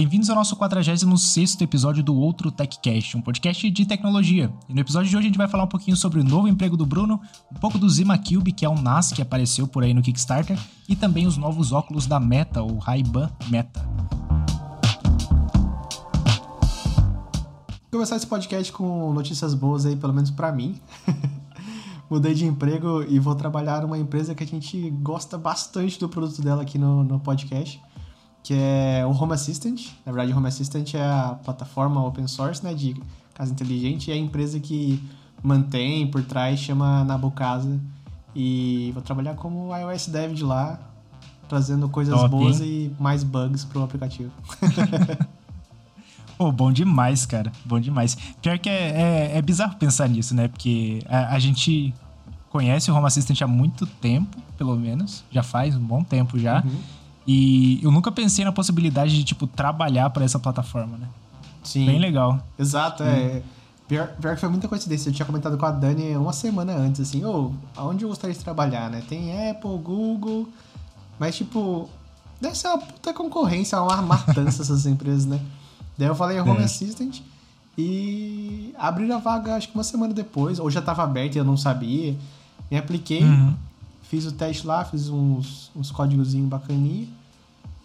Bem-vindos ao nosso 46 episódio do Outro TechCast, um podcast de tecnologia. E no episódio de hoje a gente vai falar um pouquinho sobre o novo emprego do Bruno, um pouco do Zima Cube, que é um NAS que apareceu por aí no Kickstarter, e também os novos óculos da Meta, o Ray-Ban Meta. Vou começar esse podcast com notícias boas aí, pelo menos para mim. Mudei de emprego e vou trabalhar numa empresa que a gente gosta bastante do produto dela aqui no, no podcast que é o Home Assistant. Na verdade, o Home Assistant é a plataforma open source né, de casa inteligente e é a empresa que mantém por trás, chama Nabucasa. E vou trabalhar como iOS Dev de lá, trazendo coisas Top, boas hein? e mais bugs pro aplicativo. Pô, bom demais, cara. Bom demais. Pior que é, é, é bizarro pensar nisso, né? Porque a, a, gente conhece o Home Assistant há muito tempo, pelo menos. Já faz um bom tempo já. Uhum. E eu nunca pensei na possibilidade de, tipo, trabalhar para essa plataforma, né? Sim. Bem legal. Exato, é. Pior, pior que foi muita coincidência. Eu tinha comentado com a Dani uma semana antes, assim, ô, oh, aonde eu gostaria de trabalhar, né? Tem Apple, Google, mas, tipo, deve ser uma puta concorrência, uma matança essas empresas, né? Daí eu falei Home é. Assistant e abriram a vaga, acho que uma semana depois, ou já tava aberto e eu não sabia. Me apliquei, uhum. Fiz o teste lá, fiz uns, uns códigozinhos bacaninhos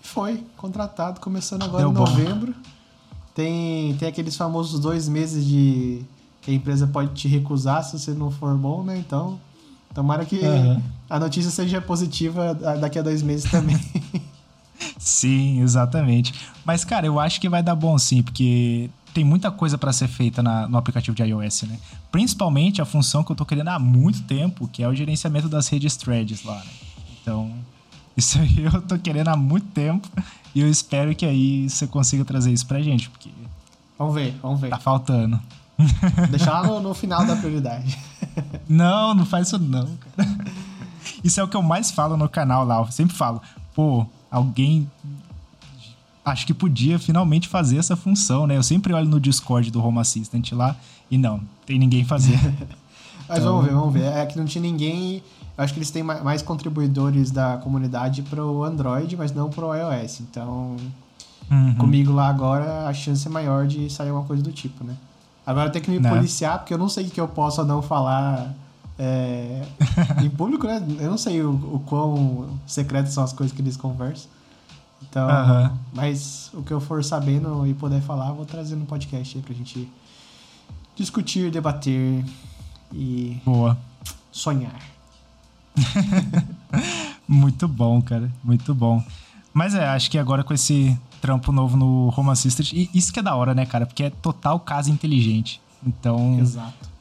foi contratado, começando agora Deu em novembro. Tem, tem aqueles famosos dois meses de que a empresa pode te recusar se você não for bom, né? Então, tomara que uhum. a notícia seja positiva daqui a dois meses também. sim, exatamente. Mas, cara, eu acho que vai dar bom sim, porque tem muita coisa para ser feita na, no aplicativo de iOS, né? Principalmente a função que eu tô querendo há muito tempo, que é o gerenciamento das redes threads lá, né? Então, isso aí eu tô querendo há muito tempo e eu espero que aí você consiga trazer isso pra gente, porque. Vamos ver, vamos ver. Tá faltando. Deixar lá no, no final da prioridade. Não, não faz isso não, cara. Isso é o que eu mais falo no canal lá. Eu sempre falo, pô, alguém acho que podia finalmente fazer essa função, né? Eu sempre olho no Discord do Home Assistant lá e não, tem ninguém fazendo. Mas então... vamos ver, vamos ver. É que não tinha ninguém eu acho que eles têm mais contribuidores da comunidade pro Android, mas não pro iOS. Então, uhum. comigo lá agora, a chance é maior de sair alguma coisa do tipo, né? Agora tem que me não. Né? policiar, porque eu não sei o que eu posso ou não falar é, em público, né? Eu não sei o, o quão secretas são as coisas que eles conversam. Então, uhum. mas o que eu for sabendo e puder falar, vou trazer no podcast aí pra gente discutir, debater e Boa. sonhar. muito bom, cara. Muito bom. Mas é, acho que agora com esse trampo novo no e isso que é da hora, né, cara? Porque é total casa inteligente. Então. Exato.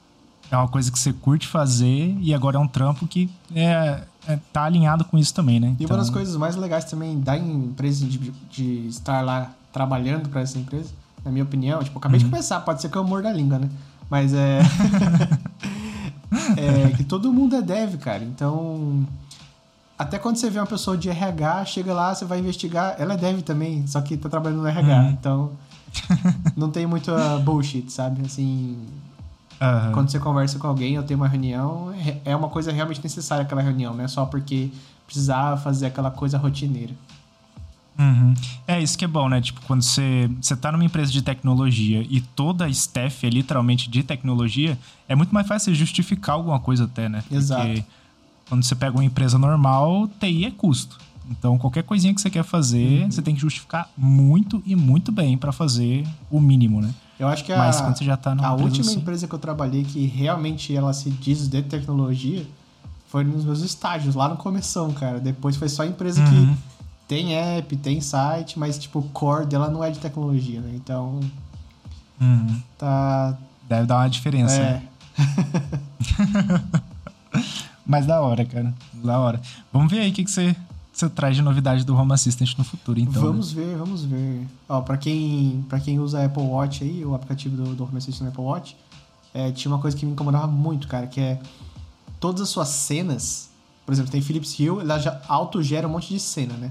É uma coisa que você curte fazer e agora é um trampo que é, é tá alinhado com isso também, né? E então... uma das coisas mais legais também da empresa de, de estar lá trabalhando para essa empresa, na minha opinião, tipo, acabei uhum. de começar, pode ser que eu amor da língua, né? Mas é. é que todo mundo é dev, cara. Então, até quando você vê uma pessoa de RH, chega lá, você vai investigar, ela é dev também, só que tá trabalhando no RH. Uhum. Então, não tem muito bullshit, sabe? Assim, uhum. quando você conversa com alguém ou tem uma reunião, é, é uma coisa realmente necessária aquela reunião, não é só porque precisava fazer aquela coisa rotineira. Uhum. É isso que é bom, né? Tipo, quando você, você tá numa empresa de tecnologia e toda a staff é literalmente de tecnologia, é muito mais fácil justificar alguma coisa até, né? Exato. Porque quando você pega uma empresa normal, TI é custo. Então, qualquer coisinha que você quer fazer, uhum. você tem que justificar muito e muito bem para fazer o mínimo, né? Eu acho que a, Mas quando você já tá a última assim... empresa que eu trabalhei que realmente ela se diz de tecnologia foi nos meus estágios, lá no começo, cara. Depois foi só empresa uhum. que tem app, tem site, mas tipo, o core dela não é de tecnologia, né? Então. Uhum. Tá. Deve dar uma diferença. É. Né? mas da hora, cara. Da hora. Vamos ver aí o que, que você, você traz de novidade do Home Assistant no futuro, então. Né? Vamos né? ver, vamos ver. Ó, pra quem, pra quem usa Apple Watch aí, o aplicativo do, do Home Assistant no Apple Watch, é, tinha uma coisa que me incomodava muito, cara, que é todas as suas cenas. Por exemplo, tem Philips Hue, ela já autogera um monte de cena, né?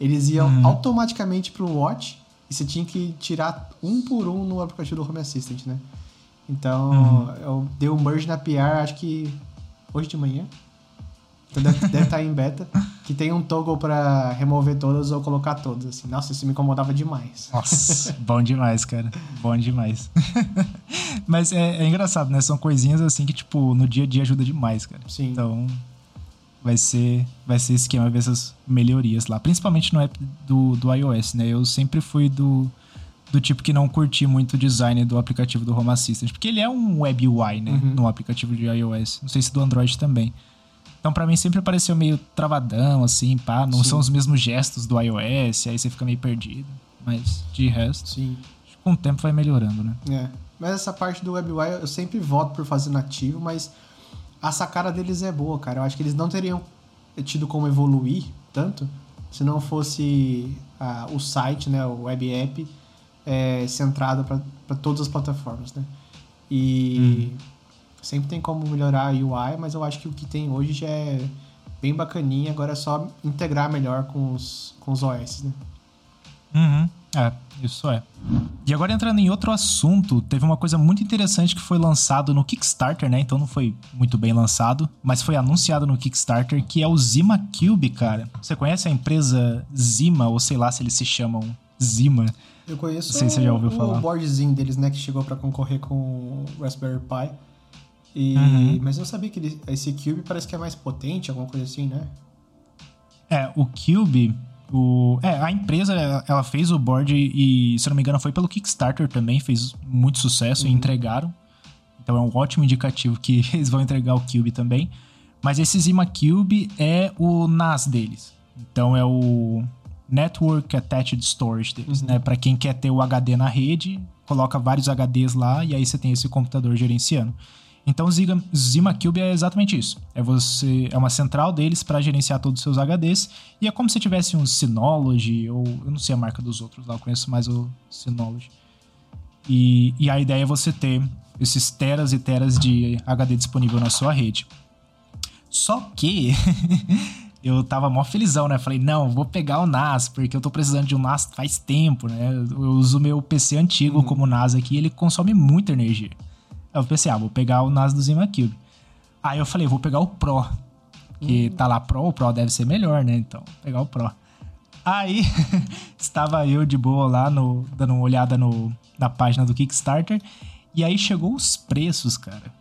eles iam uhum. automaticamente pro Watch e você tinha que tirar um por um no aplicativo do Home Assistant, né? Então, uhum. eu dei o um merge na PR, acho que hoje de manhã. Deve, deve estar em beta. Que tem um toggle pra remover todas ou colocar todas. Assim. Nossa, isso me incomodava demais. Nossa, bom demais, cara. Bom demais. Mas é, é, engraçado, né? São coisinhas assim que, tipo, no dia a dia ajuda demais, cara. Sim. Então, vai ser, vai ser esquema ver essas melhorias lá. Principalmente no app do, do iOS, né? Eu sempre fui do, do tipo que não curti muito o design do aplicativo do Home Assistant. Porque ele é um web UI, né? Uhum. No aplicativo de iOS. Não sei se do Android também. Então, para mim, sempre pareceu meio travadão, assim, pá. Não Sim. são os mesmos gestos do iOS, aí você fica meio perdido. Mas, de resto, Sim. com o tempo vai melhorando, né? É. Mas essa parte do WebUI eu sempre voto por fazer nativo, mas a sacada deles é boa, cara. Eu acho que eles não teriam tido como evoluir tanto se não fosse ah, o site, né, o web app, é, centrado para todas as plataformas, né? E... Hum Sempre tem como melhorar a UI, mas eu acho que o que tem hoje já é bem bacaninha. Agora é só integrar melhor com os, com os OS, né? Uhum. É, isso é. E agora entrando em outro assunto, teve uma coisa muito interessante que foi lançado no Kickstarter, né? Então não foi muito bem lançado, mas foi anunciado no Kickstarter, que é o Zima Cube, cara. Você conhece a empresa Zima, ou sei lá se eles se chamam Zima? Eu conheço não sei se você já ouviu o falar. boardzinho deles, né, que chegou para concorrer com o Raspberry Pi. E, uhum. Mas eu sabia que ele, esse Cube parece que é mais potente, alguma coisa assim, né? É, o Cube, o, é, a empresa ela fez o board e, se não me engano, foi pelo Kickstarter também, fez muito sucesso uhum. e entregaram. Então é um ótimo indicativo que eles vão entregar o Cube também. Mas esse Zima Cube é o NAS deles. Então é o Network Attached Storage deles, uhum. né? Para quem quer ter o HD na rede, coloca vários HDs lá e aí você tem esse computador gerenciando. Então o Zima Cube é exatamente isso. É você é uma central deles para gerenciar todos os seus HDs e é como se tivesse um Synology ou eu não sei a marca dos outros lá, eu conheço mais o Synology. E, e a ideia é você ter esses teras e teras de HD disponível na sua rede. Só que eu tava mó felizão, né? Falei, não, vou pegar o NAS, porque eu tô precisando de um NAS faz tempo, né? Eu uso meu PC antigo uhum. como NAS aqui, ele consome muita energia. Eu pensei, ah, vou pegar o NAS do Zima Cube. Aí eu falei, vou pegar o Pro. Que hum. tá lá Pro, o Pro deve ser melhor, né? Então, vou pegar o Pro. Aí, estava eu de boa lá, no, dando uma olhada no, na página do Kickstarter. E aí chegou os preços, cara.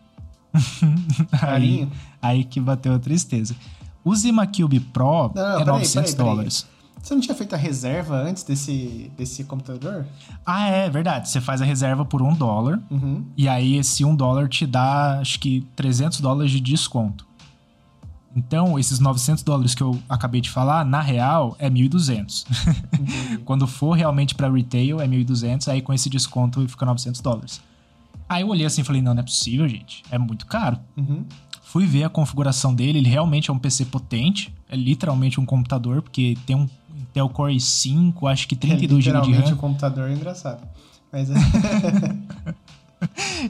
aí, aí que bateu a tristeza. O Zima Cube Pro não, é 900 peraí, peraí, dólares. Você não tinha feito a reserva antes desse, desse computador? Ah, é verdade. Você faz a reserva por um dólar. Uhum. E aí esse um dólar te dá, acho que, 300 dólares de desconto. Então, esses 900 dólares que eu acabei de falar, na real, é 1.200. Uhum. Quando for realmente para retail, é 1.200. Aí com esse desconto fica 900 dólares. Aí eu olhei assim e falei, não, não é possível, gente. É muito caro. Uhum. Fui ver a configuração dele, ele realmente é um PC potente. É literalmente um computador, porque tem um Intel Core i5, acho que 32 GB de RAM. o computador é engraçado. Mas é...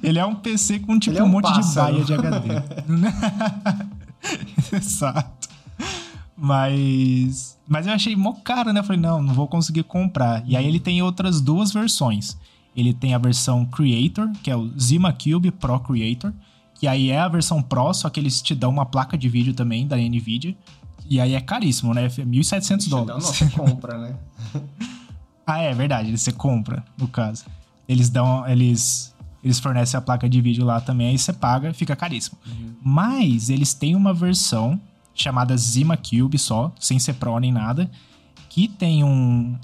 Ele é um PC com tipo é um, um, monte pássaro. de baia de HD. Exato. Mas. Mas eu achei mó caro, né? Eu falei, não, não vou conseguir comprar. E aí ele tem outras duas versões. Ele tem a versão Creator, que é o Zima Cube Pro Creator. Que aí é a versão Pro, só que eles te dão uma placa de vídeo também da Nvidia. E aí é caríssimo, né? 1.700 dólares. Não, você compra, né? ah, é verdade. Você compra, no caso. Eles dão... Eles... Eles fornecem a placa de vídeo lá também, aí você paga, fica caríssimo. Uhum. Mas eles têm uma versão chamada Zima Cube só, sem ser Pro nem nada, que tem um.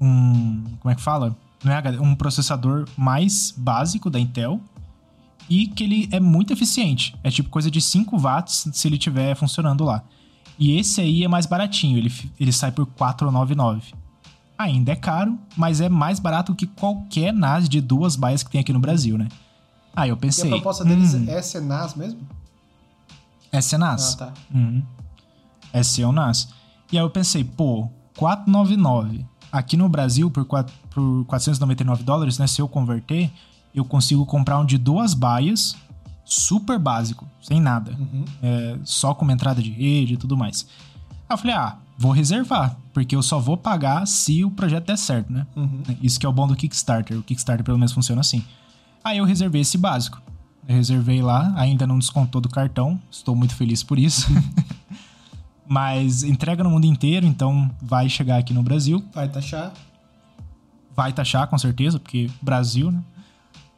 um como é que fala? Não é HD, um processador mais básico da Intel e que ele é muito eficiente. É tipo coisa de 5 watts se ele estiver funcionando lá. E esse aí é mais baratinho, ele, ele sai por 499. Ainda é caro, mas é mais barato que qualquer NAS de duas baias que tem aqui no Brasil, né? Aí eu pensei. E a proposta deles hum, é ser NAS mesmo? É ser NAS. Ah, tá. Uhum. É ser um NAS. E aí eu pensei, pô, 499. Aqui no Brasil, por, 4, por 499 dólares, né? Se eu converter, eu consigo comprar um de duas baias super básico, sem nada. Uhum. É, só com uma entrada de rede e tudo mais. Aí eu falei, ah, vou reservar, porque eu só vou pagar se o projeto der certo, né? Uhum. Isso que é o bom do Kickstarter. O Kickstarter pelo menos funciona assim. Aí eu reservei esse básico. Eu reservei lá, ainda não descontou do cartão. Estou muito feliz por isso. Mas entrega no mundo inteiro, então vai chegar aqui no Brasil. Vai taxar. Vai taxar, com certeza, porque Brasil, né?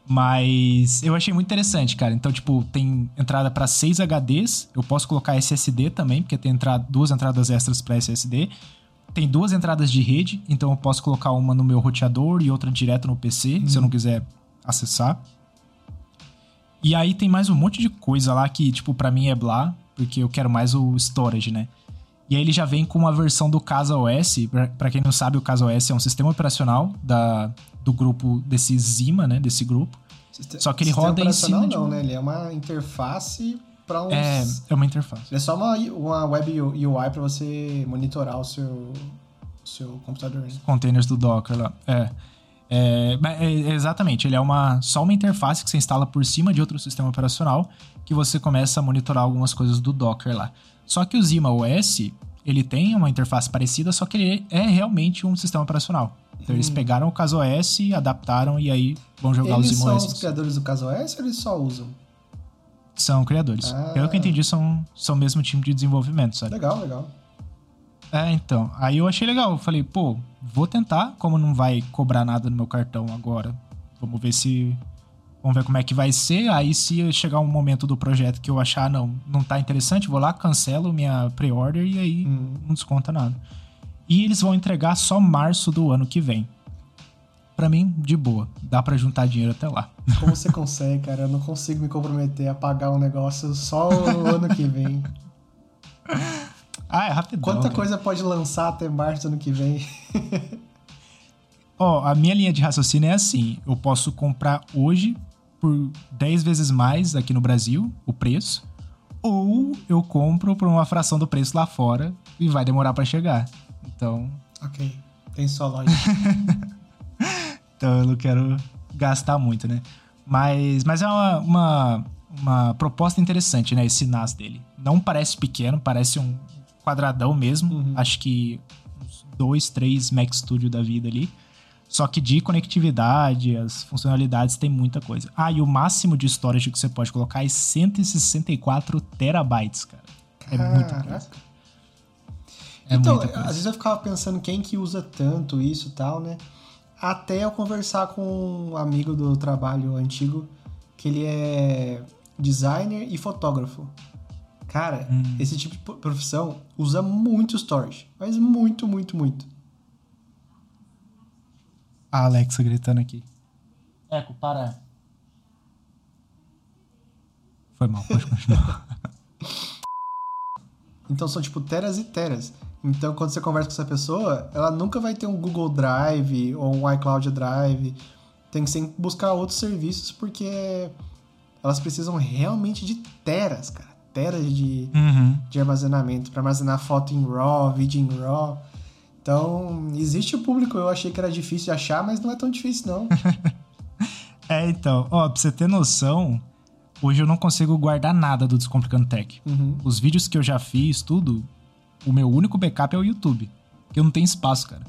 Mas eu achei muito interessante, cara. Então, tipo, tem entrada para 6 HDs. Eu posso colocar SSD também, porque tem entrada, duas entradas extras para SSD. Tem duas entradas de rede, então eu posso colocar uma no meu roteador e outra direto no PC, uhum. se eu não quiser acessar. E aí tem mais um monte de coisa lá que, tipo, para mim é blá, porque eu quero mais o storage, né? E aí ele já vem com uma versão do Casa OS. Para quem não sabe, o Casa OS é um sistema operacional da, do grupo desse Zima, né? Desse grupo. Só que ele roda em cima não, de um... né? Ele é uma interface para uns... É, é uma interface. Ele é só uma, uma web UI para você monitorar o seu, seu computador. Né? Containers do Docker lá. É. É, é, exatamente, ele é uma só uma interface que você instala por cima de outro sistema operacional que você começa a monitorar algumas coisas do Docker lá. Só que o Zima OS, ele tem uma interface parecida, só que ele é realmente um sistema operacional. Então hum. eles pegaram o CasaOS, adaptaram e aí vão jogar eles o Zima OS. Eles são os criadores do CasaOS ou eles só usam? São criadores. Ah. Pelo que eu entendi, são, são o mesmo time de desenvolvimento, sabe? Legal, legal. É, então. Aí eu achei legal. Eu falei, pô, vou tentar. Como não vai cobrar nada no meu cartão agora, vamos ver se Vamos ver como é que vai ser. Aí, se chegar um momento do projeto que eu achar, não, não tá interessante, vou lá, cancelo minha pre-order e aí hum. não desconta nada. E eles vão entregar só março do ano que vem. Para mim, de boa. Dá para juntar dinheiro até lá. Como você consegue, cara? Eu não consigo me comprometer a pagar um negócio só no ano que vem. Ah, é rapidão. Quanta cara. coisa pode lançar até março do ano que vem? Ó, oh, a minha linha de raciocínio é assim: eu posso comprar hoje por 10 vezes mais aqui no Brasil, o preço, ou eu compro por uma fração do preço lá fora e vai demorar para chegar. Então. Ok, tem só loja. então eu não quero gastar muito, né? Mas, mas é uma, uma, uma, proposta interessante, né? Esse NAS dele. Não parece pequeno, parece um quadradão mesmo. Uhum. Acho que uns dois, três Mac Studio da vida ali. Só que de conectividade, as funcionalidades tem muita coisa. Ah, e o máximo de storage que você pode colocar é 164 terabytes, cara. É Caraca. muita coisa. É então, muita coisa. às vezes eu ficava pensando quem que usa tanto isso e tal, né? Até eu conversar com um amigo do trabalho antigo, que ele é designer e fotógrafo. Cara, hum. esse tipo de profissão usa muito storage, mas muito, muito, muito a Alexa gritando aqui. Eco, para. Foi mal, pode continuar. então são tipo teras e teras. Então quando você conversa com essa pessoa, ela nunca vai ter um Google Drive ou um iCloud Drive. Tem que sempre buscar outros serviços porque elas precisam realmente de teras, cara. Teras de, uhum. de armazenamento para armazenar foto em RAW, vídeo em RAW. Então, existe o público, eu achei que era difícil de achar, mas não é tão difícil, não. é, então, ó, pra você ter noção, hoje eu não consigo guardar nada do Descomplicando Tech. Uhum. Os vídeos que eu já fiz, tudo, o meu único backup é o YouTube. Porque eu não tenho espaço, cara.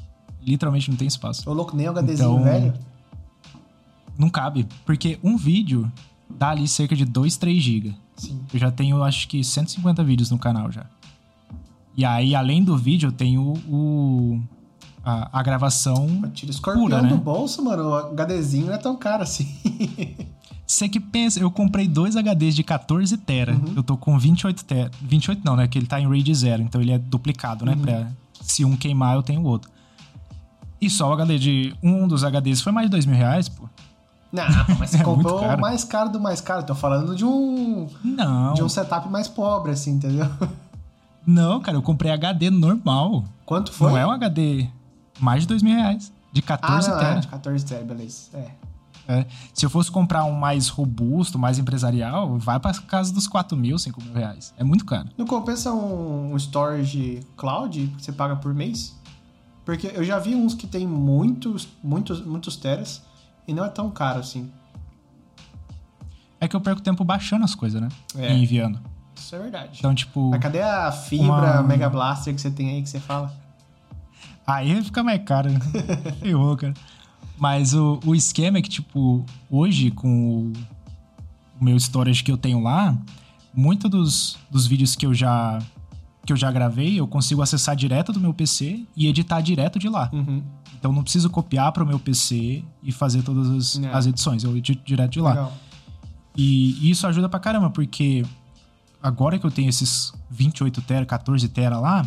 Literalmente não tem espaço. Ô, louco, nem um HDzinho então, velho? Não cabe. Porque um vídeo dá ali cerca de 2, 3 GB. Sim. Eu já tenho, acho que, 150 vídeos no canal já. E aí, além do vídeo, tem o, o a, a, gravação Tira escorpião pura, né? do bolso, mano. O HDzinho não é tão caro assim. Você que pensa, eu comprei dois HDs de 14 tera. Uhum. Eu tô com 28 tera. 28 não, né? Que ele tá em RAID 0, então ele é duplicado, né? Uhum. Pra, se um queimar, eu tenho o outro. E só o HD de um dos HDs foi mais de dois mil reais, pô. Não, mas você é comprou o mais caro do mais caro. Tô falando de um. Não. De um setup mais pobre, assim, entendeu? Não, cara, eu comprei HD normal. Quanto foi? Não é um HD. Mais de dois mil reais. De 14 ah, não, tera. É, de 14 tera, beleza. É. É. Se eu fosse comprar um mais robusto, mais empresarial, vai para casa dos 4 mil, 5 mil reais. É muito caro. Não compensa um, um storage cloud que você paga por mês? Porque eu já vi uns que tem muitos, muitos, muitos teras e não é tão caro assim. É que eu perco tempo baixando as coisas, né? É. E enviando. Isso é verdade. Então, tipo. Mas cadê a fibra uma... Mega Blaster que você tem aí que você fala? Aí fica mais caro. Ferrou, cara. Mas o, o esquema é que, tipo, hoje com o, meu storage que eu tenho lá, muitos dos, dos vídeos que eu já que eu já gravei, eu consigo acessar direto do meu PC e editar direto de lá. Uhum. Então não preciso copiar para o meu PC e fazer todas as, É. as edições, eu edito direto de lá. Legal. E isso ajuda pra caramba, porque agora que eu tenho esses 28 tera, 14 tera lá,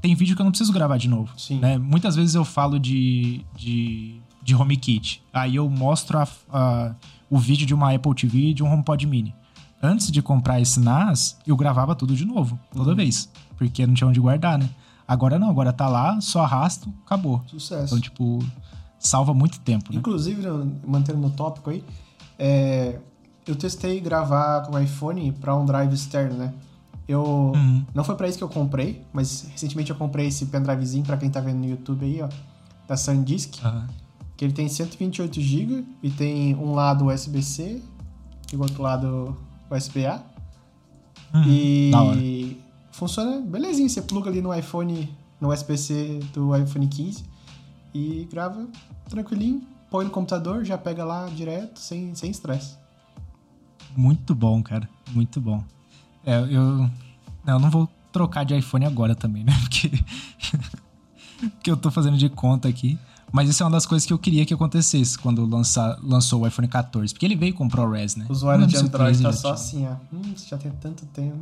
tem vídeo que eu não preciso gravar de novo. Sim. né? Muitas vezes eu falo de, de, de HomeKit. Aí eu mostro a- a- o vídeo de uma Apple TV e de um HomePod Mini. Antes de comprar esse NAS, eu gravava tudo de novo, toda Uhum. vez. Porque não tinha onde guardar, né? Agora não, agora tá lá, só arrasto, acabou. Sucesso. Então, tipo, salva muito tempo, né? Inclusive, mantendo no tópico aí, é, eu testei gravar com o iPhone para um drive externo, né? Eu Uhum. não foi para isso que eu comprei, mas recentemente eu comprei esse pendrivezinho para quem tá vendo no YouTube aí, ó, da SanDisk, Aham. que ele tem 128 GB e tem um lado USB-C e o outro lado USB-A. Uhum. E funciona belezinho. Você pluga ali no iPhone, no USB-C do iPhone 15 e grava tranquilinho. Põe no computador, já pega lá direto, sem sem estresse. Muito bom, cara. Muito bom. É, eu. não, Eu não vou trocar de iPhone agora também, né? Porque. Porque eu tô fazendo de conta aqui. Mas isso é uma das coisas que eu queria que acontecesse quando lançar, lançou o iPhone 14. Porque ele veio com o ProRes, né? O usuário de Android 13 tá só assim, ó. Hum, isso já tem tanto tempo.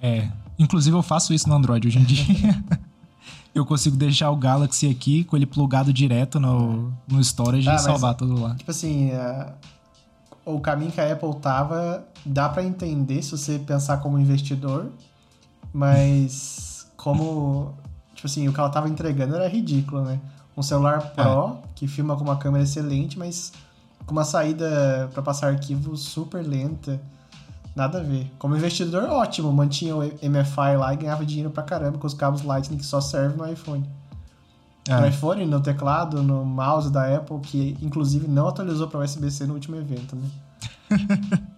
É. Inclusive eu faço isso no Android hoje em dia. eu consigo deixar o Galaxy aqui com ele plugado direto no, no storage Ah, e mas- salvar tudo lá. Tipo assim, é, o caminho que a Apple tava, dá pra entender se você pensar como investidor, mas como, tipo assim, o que ela tava entregando era ridículo, né? Um celular Pro que filma com uma câmera excelente, mas com uma saída pra passar arquivo super lenta. Nada a ver. Como investidor, ótimo. Mantinha o MFI lá e ganhava dinheiro pra caramba com os cabos Lightning que só servem no iPhone no É. iPhone, no teclado, no mouse da Apple, que inclusive não atualizou para USB-C no último evento, né?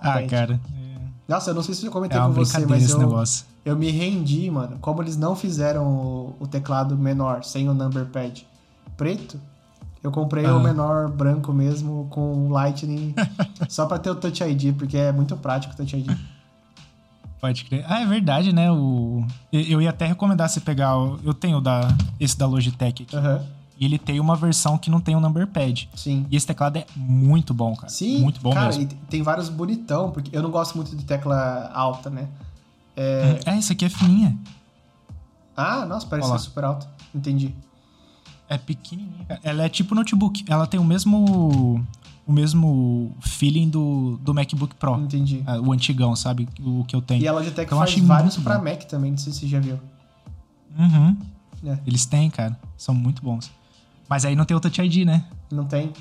Ah, cara. Nossa, eu não sei se eu comentei é com você, mas eu, negócio. eu me rendi, mano. Como eles não fizeram o, o teclado menor, sem o number pad preto, eu comprei Ah. o menor branco mesmo, com o Lightning, só pra ter o Touch ID, porque é muito prático o Touch ID. Pode crer. Ah, é verdade, né? O... Eu ia até recomendar você pegar. o- Eu tenho da... esse da Logitech aqui. Aham, E ele tem uma versão que não tem o number pad. sim. E esse teclado é muito bom, cara. Sim, Muito bom cara, mesmo. e tem vários bonitão, porque eu não gosto muito de tecla alta, né? É, É, esse aqui é fininha. Ah, nossa, parece ser super alto. Entendi. É pequenininha, cara. Ela é tipo notebook. Ela tem o mesmo o mesmo feeling do, do MacBook Pro. Entendi. Ah, O antigão, sabe? O que eu tenho. E a Logitech Então, faz vários pra bom. Mac também, não sei se você já viu. Uhum. É, Eles têm, cara. São muito bons. Mas aí não tem o Touch ID, né? não tem.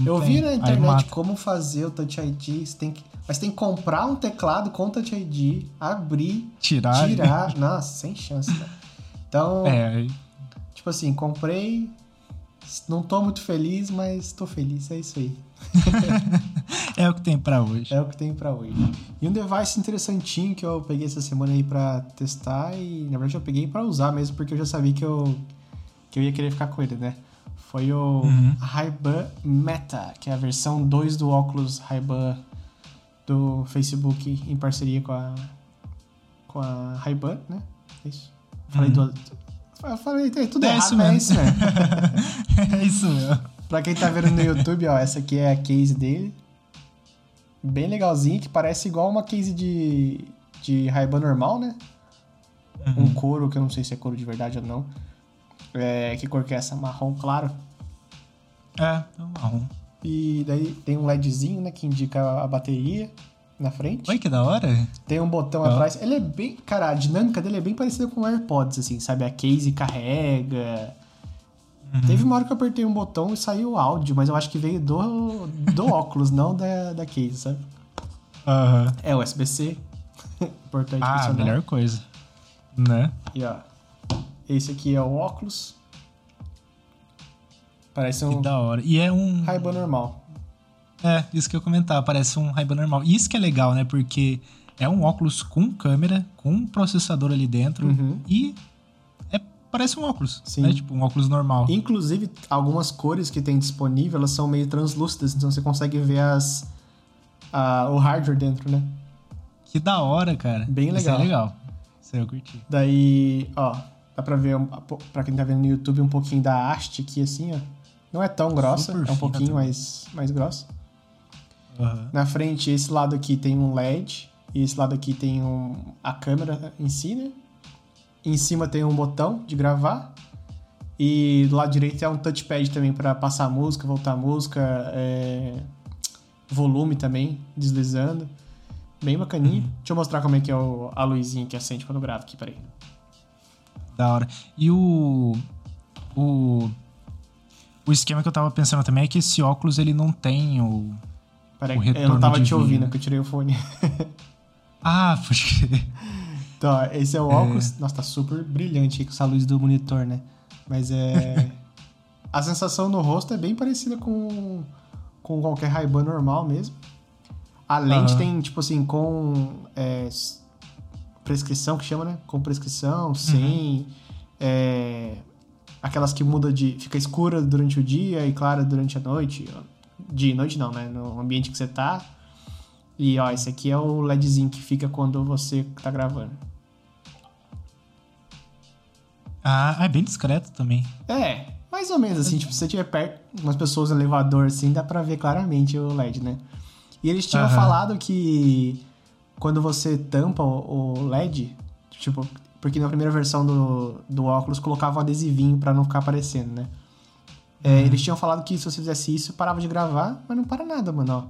Não eu tem. vi na internet como fazer o Touch ID. Você tem que... Mas tem que comprar um teclado com Touch ID, abrir, Tirar. tirar. Nossa, sem chance, né? Então, É, tipo assim, comprei. Não tô muito feliz, mas tô feliz. É isso aí. é o que tem pra hoje. É o que tem pra hoje. E um device interessantinho que eu peguei essa semana aí pra testar e na verdade eu peguei pra usar mesmo porque eu já sabia que eu que eu ia querer ficar com ele, né? Foi o Uhum. Ray-Ban Meta, que é a versão 2 do óculos Ray-Ban do Facebook em parceria com a com a Ray-Ban, né? É isso. Falei do eu falei é tudo É errado, isso mas é mesmo. isso mesmo. é isso mesmo. Pra quem tá vendo no YouTube, ó, essa aqui é a case dele. Bem legalzinha, que parece igual uma case de, de Ray-Ban normal, né? Uhum. Um couro, que eu não sei se é couro de verdade ou não. É, que cor que é essa? Marrom claro. É, é marrom. E daí tem um LEDzinho, né, que indica a bateria na frente. Oi, que da hora. Tem um botão atrás. Ele é bem. Cara, a dinâmica dele é bem parecida com o AirPods, assim, sabe? A case carrega. Uhum. Teve uma hora que eu apertei um botão e saiu o áudio, mas eu acho que veio do, do óculos, não da, da case, sabe? Aham. É USB-C. Importante Ah, mencionar. melhor coisa. Né? E ó, esse aqui é o óculos. Parece Que um da hora. E é um. Ray-Ban normal. É, isso que eu comentar. Parece um Ray-Ban normal. Isso que é legal, né? Porque é um óculos com câmera, com um processador ali dentro. Uhum. E é, parece um óculos. Sim. Né? Tipo, um óculos normal. Inclusive, algumas cores que tem disponível, elas são meio translúcidas, então você consegue ver as, a- o hardware dentro, né? Que da hora, cara. Bem Isso legal. é legal. Isso aí eu curti. Daí, ó, dá pra ver, pra quem tá vendo no YouTube, um pouquinho da haste aqui, assim, ó. Não é tão grossa, Super é um pouquinho mais, mais grossa. Aham. Na frente, esse lado aqui tem um LED, e esse lado aqui tem um, a câmera em si, né? Em cima tem um botão de gravar. E do lado direito é um touchpad também para passar música, voltar música, é, volume também, deslizando. Bem bacaninho. Deixa eu mostrar como é que é o- a luzinha que acende quando eu gravo aqui, peraí. Da hora. E o. O. O esquema que eu tava pensando também é que esse óculos ele não tem o. Peraí, eu não tava te ouvindo, que eu tirei o fone. Ah, pode crer. Então, esse é o óculos. Nossa, tá super brilhante aí com essa luz do monitor, né? Mas é. a sensação no rosto é bem parecida com, com qualquer Ray-Ban normal mesmo. A lente Aham. tem, tipo assim, com é, prescrição, que chama, né? Com prescrição, sem. é, aquelas que muda de. fica escura durante o dia e clara durante a noite. Dia e noite não, né? No ambiente que você tá. E ó, esse aqui é o LEDzinho que fica quando você tá gravando. Ah, é bem discreto também. É, mais ou menos assim, tipo, se você tiver perto umas pessoas no elevador assim, dá pra ver claramente o LED, né? E eles tinham Aham. falado que quando você tampa o, LED, tipo, porque na primeira versão do, do óculos colocava um adesivinho pra não ficar aparecendo, né? É, Eles tinham falado que se você fizesse isso, parava de gravar, mas não para nada, mano, ó.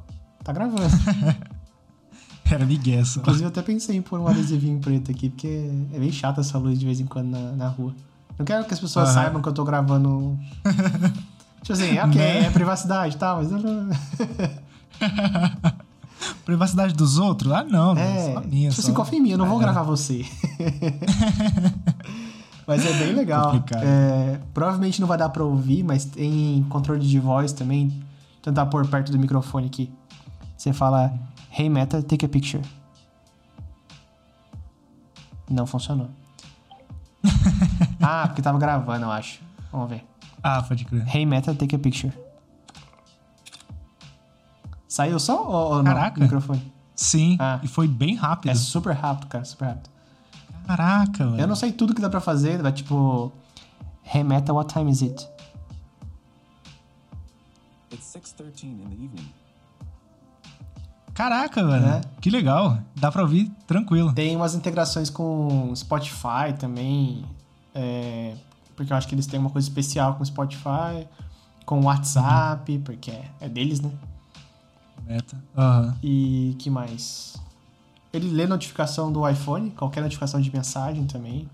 Tá gravando. Era migué só. Inclusive, eu até pensei em pôr um adesivinho preto aqui, porque é bem chata essa luz de vez em quando na, na rua. Não quero que as pessoas Aham. saibam que eu tô gravando. tipo assim, ok, Né? é privacidade e tal, mas. não- Privacidade dos outros? Ah, não. É, Só minha. tipo só. assim, confia em mim, eu não vou É. gravar você. Mas é bem legal. É, provavelmente não vai dar pra ouvir, mas tem controle de voz também. Tentar pôr perto do microfone aqui. Você fala, Hey Meta, take a picture. Não funcionou. ah, porque tava gravando, eu acho. Vamos ver. Ah, pode crer. Hey Meta, take a picture. Saiu o som ou, ou não? Caraca. Microfone. Sim, Ah. e foi bem rápido. É super rápido, cara, super rápido. Caraca, mano. Eu não sei tudo que dá pra fazer, vai tipo. Hey Meta, what time is it? It's 6:13 in the evening. Caraca, mano. Né? Que legal. Dá pra ouvir tranquilo. Tem umas integrações com Spotify também. é, porque eu acho que eles têm uma coisa especial com Spotify, com WhatsApp, porque é, é deles, né? Meta. Aham. E que mais? Ele lê notificação do iPhone, qualquer notificação de mensagem também.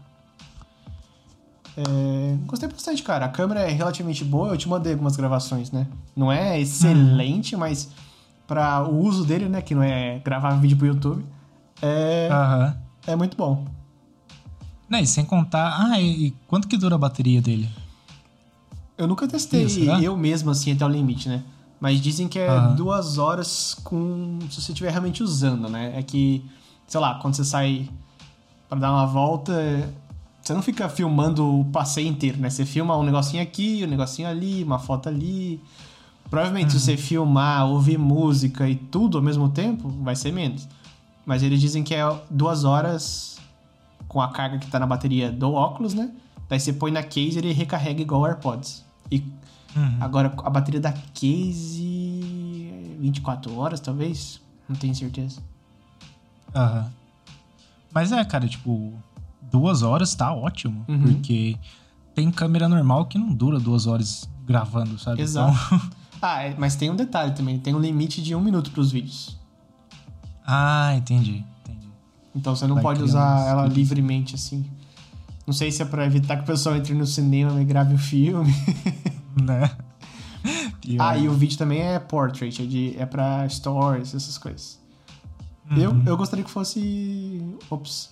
É, gostei bastante, cara. A câmera é relativamente boa. Eu te mandei algumas gravações, né? Não é excelente, mas para o uso dele, né? Que não é gravar vídeo pro YouTube, é, Aham. é muito bom. Não, e sem contar. Ah, e, e quanto que dura a bateria dele? Eu nunca testei Isso, será? eu mesmo assim até o limite, né? Mas dizem que é duas horas com. Se você estiver realmente usando, né? É que, sei lá, quando você sai pra dar uma volta, você não fica filmando o passeio inteiro, né? Você filma um negocinho aqui, um negocinho ali, uma foto ali. Provavelmente se você filmar, ouvir música e tudo ao mesmo tempo, vai ser menos. Mas eles dizem que é duas horas com a carga que tá na bateria do óculos, né? Daí você põe na case e ele recarrega igual AirPods. E Uhum. agora a bateria da case 24 horas, talvez? Não tenho certeza. Aham. Mas é, cara, tipo, duas horas tá ótimo. Uhum. Porque tem câmera normal que não dura duas horas gravando, sabe? Exato. Então- Ah, é, mas tem um detalhe também, tem um limite de um minuto pros vídeos. ah, entendi. Entendi. Então você não Vai pode usar uns ela livremente assim. Não sei se é pra evitar que o pessoal entre no cinema e grave o filme. Né? Ah, e o vídeo também é portrait, é, de, é pra stories, essas coisas. Eu, Uhum. eu gostaria que fosse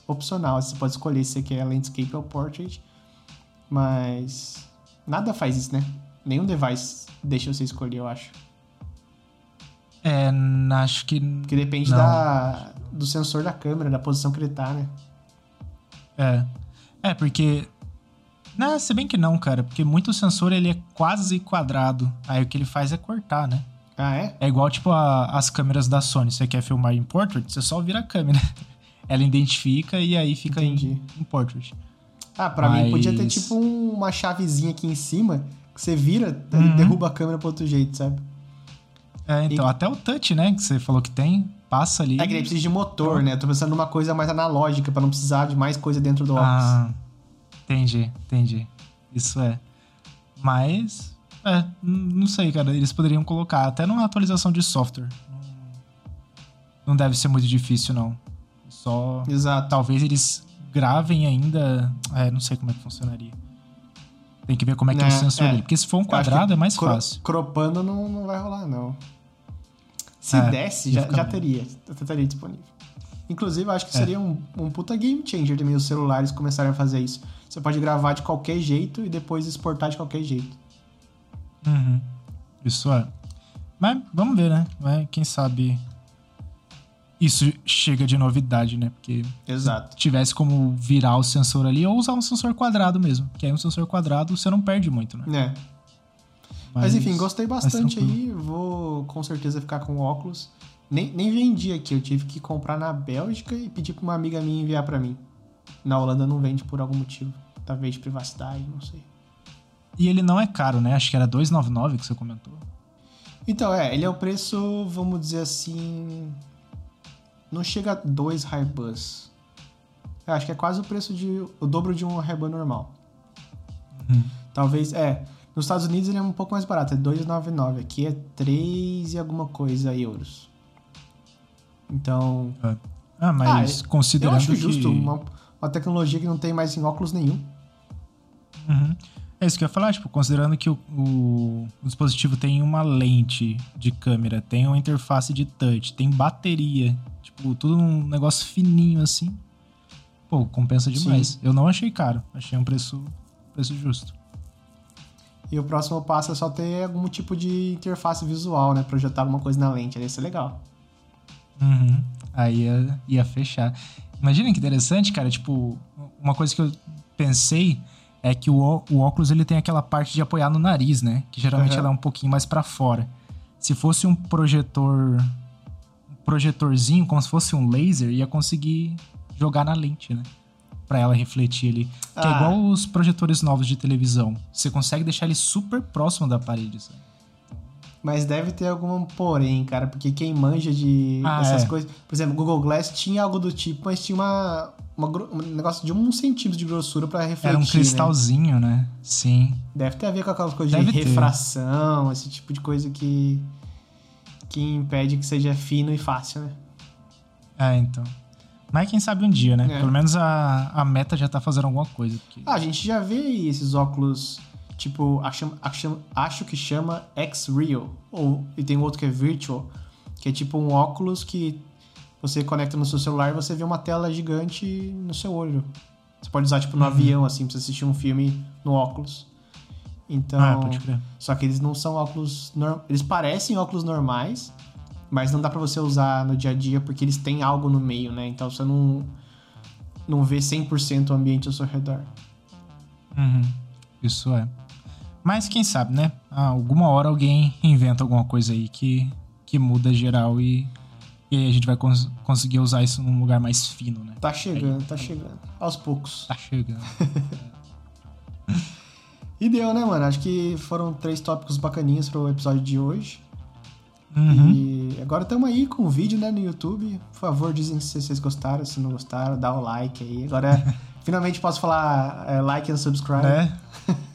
opcional. Você pode escolher se você quer landscape ou portrait. Mas nada faz isso, né? Nenhum device deixa você escolher, eu acho. É, acho que. Porque depende Não. da, do sensor da câmera, da posição que ele tá, né? É. É, porque. Não, se bem que não, cara. Porque muito sensor ele é quase quadrado. Aí o que ele faz é cortar, né? Ah, é? É igual, tipo, a- as câmeras da Sony. Você quer filmar em portrait, você só vira a câmera. Ela identifica e aí fica em, em portrait. Ah, pra mim podia ter Mas- tipo um- uma chavezinha aqui em cima que você vira e Uhum. derruba a câmera pro outro jeito, sabe? É, então, E- até o touch, né, que você falou que tem, passa ali. É que daí precisa de motor, né? Eu tô pensando numa coisa mais analógica pra não precisar de mais coisa dentro do óculos. Ah, entendi, entendi. Isso é. Mas, é, não sei, cara. Eles poderiam colocar até numa atualização de software. Não- deve ser muito difícil, não. Só. Exato. Talvez eles gravem ainda. É, não sei como é que funcionaria. Tem que ver como é que é, É, o sensor é. dele. Porque se for um quadrado é mais cro- fácil. Cropando não, não vai rolar, não. Se É, desse, já, já teria. Já estaria disponível. Inclusive, eu acho que É. seria um, um puta game changer também os celulares começarem a fazer isso. Você pode gravar de qualquer jeito e depois exportar de qualquer jeito. Uhum. Isso é. Mas vamos ver, né? Quem sabe isso chega de novidade, né? Porque Exato. tivesse como virar o sensor ali ou usar um sensor quadrado mesmo. Que aí um sensor quadrado você não perde muito, né? É. Mas, enfim, gostei bastante aí. Vou com certeza ficar com óculos. Nem, nem vendi aqui, eu tive que comprar na Bélgica e pedir pra uma amiga minha enviar pra mim. Na Holanda não vende por algum motivo. Talvez de privacidade, não sei. E ele não é caro, né? Acho que era 299 que você comentou. Então, é, ele é o preço, vamos dizer assim. Não chega a dois. Eu acho que é quase o preço de. o dobro de um Ray-Ban normal. Uhum. Talvez, é. Nos Estados Unidos ele é um pouco mais barato, é 2,99. Aqui é 3 e alguma coisa euros. Então. Ah, mas Ah, considerando eu acho que... justo uma, uma tecnologia que não tem mais em óculos nenhum. Uhum. É isso que eu ia falar, tipo, considerando que o, o- o dispositivo tem uma lente de câmera, tem uma interface de touch, tem bateria, tipo, tudo um negócio fininho assim. Pô, compensa demais. Sim. Eu não achei caro, achei um preço, preço justo. E o próximo passo é só ter algum tipo de interface visual, né? Projetar alguma coisa na lente. Aí Ia ser legal. Uhum. Aí ia, ia fechar. Imagina que interessante, cara. Tipo, uma coisa que eu pensei é que o, o óculos ele tem aquela parte de apoiar no nariz, né? Que geralmente Uhum. ela é um pouquinho mais pra fora. Se fosse um projetor. Um projetorzinho, como se fosse um laser, ia conseguir jogar na lente, né? Pra ela refletir ali. Que é Ah. igual os projetores novos de televisão. Você consegue deixar ele super próximo da parede, sabe? Mas deve ter algum porém, cara, porque quem manja de Ah, essas é. coisas. Por exemplo, o Google Glass tinha algo do tipo, mas tinha uma, uma um negócio de um centímetro de grossura pra refletir. Era um né? cristalzinho, né? Sim. Deve ter a ver com aquelas coisas Deve de ter. refração, esse tipo de coisa que. que impede que seja fino e fácil, né? É, então. Mas quem sabe um dia, né? É. Pelo menos a, a meta já tá fazendo alguma coisa. Porque... Ah, a gente já vê aí esses óculos, tipo, acho, acho, acho que chama X-Real. Ou, e tem outro que é Virtual, que é tipo um óculos que você conecta no seu celular e você vê uma tela gigante no seu olho. Você pode usar, tipo, no avião, assim, pra você assistir um filme no óculos. Então. Ah, pode crer. Só que eles não são óculos. Eles parecem óculos normais, mas não dá pra você usar no dia a dia porque eles têm algo no meio, né? Então você não, não vê 100% o ambiente ao seu redor. Uhum. Isso é. Mas quem sabe, né? Ah, alguma hora alguém inventa alguma coisa aí que, que muda geral e, e aí a gente vai cons- conseguir usar isso num lugar mais fino, né? Tá chegando, tá chegando. Aos poucos. Tá chegando. E deu, né, mano? Acho que foram três tópicos bacaninhos pro episódio de hoje. Uhum. E agora estamos aí com o vídeo, né, no YouTube. Por favor, dizem se vocês gostaram, se não gostaram, dá o like aí. Agora, finalmente posso falar é, like and subscribe. né?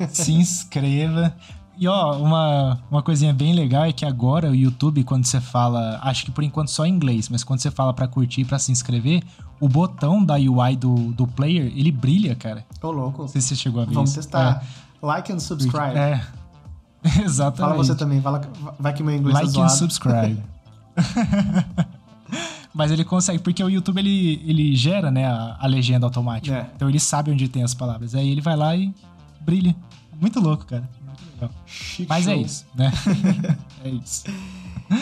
Se inscreva. E ó, uma, uma coisinha bem legal é que agora o YouTube, quando você fala, acho que por enquanto só em inglês, mas quando você fala pra curtir, pra se inscrever, o botão da UI do, do player, ele brilha, cara. Ô, louco. Não sei se você chegou a ver Vamos isso. testar. Like and subscribe. É. é. Exatamente. Fala você também, fala, vai que meu inglês Like tá and subscribe. Mas ele consegue, porque o YouTube ele, ele gera né, a, a legenda automática. É. Então ele sabe onde tem as palavras. Aí ele vai lá e brilha. Muito louco, cara. Muito legal. Chique Mas é show. isso, né? é isso.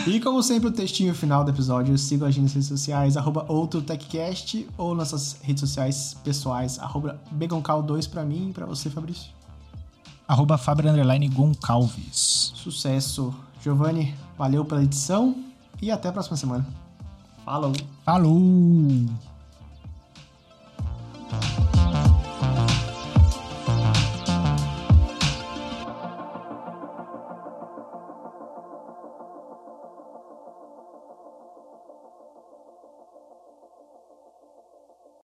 E como sempre, o textinho final do episódio, sigam a gente nas redes sociais, arroba OutroTechCast, ou nossas redes sociais pessoais, arroba Begoncal2 pra mim e pra você, Fabrício. Arroba Underline Goncalves. Sucesso. Giovanni, valeu pela edição e até a próxima semana. Falou! Falou!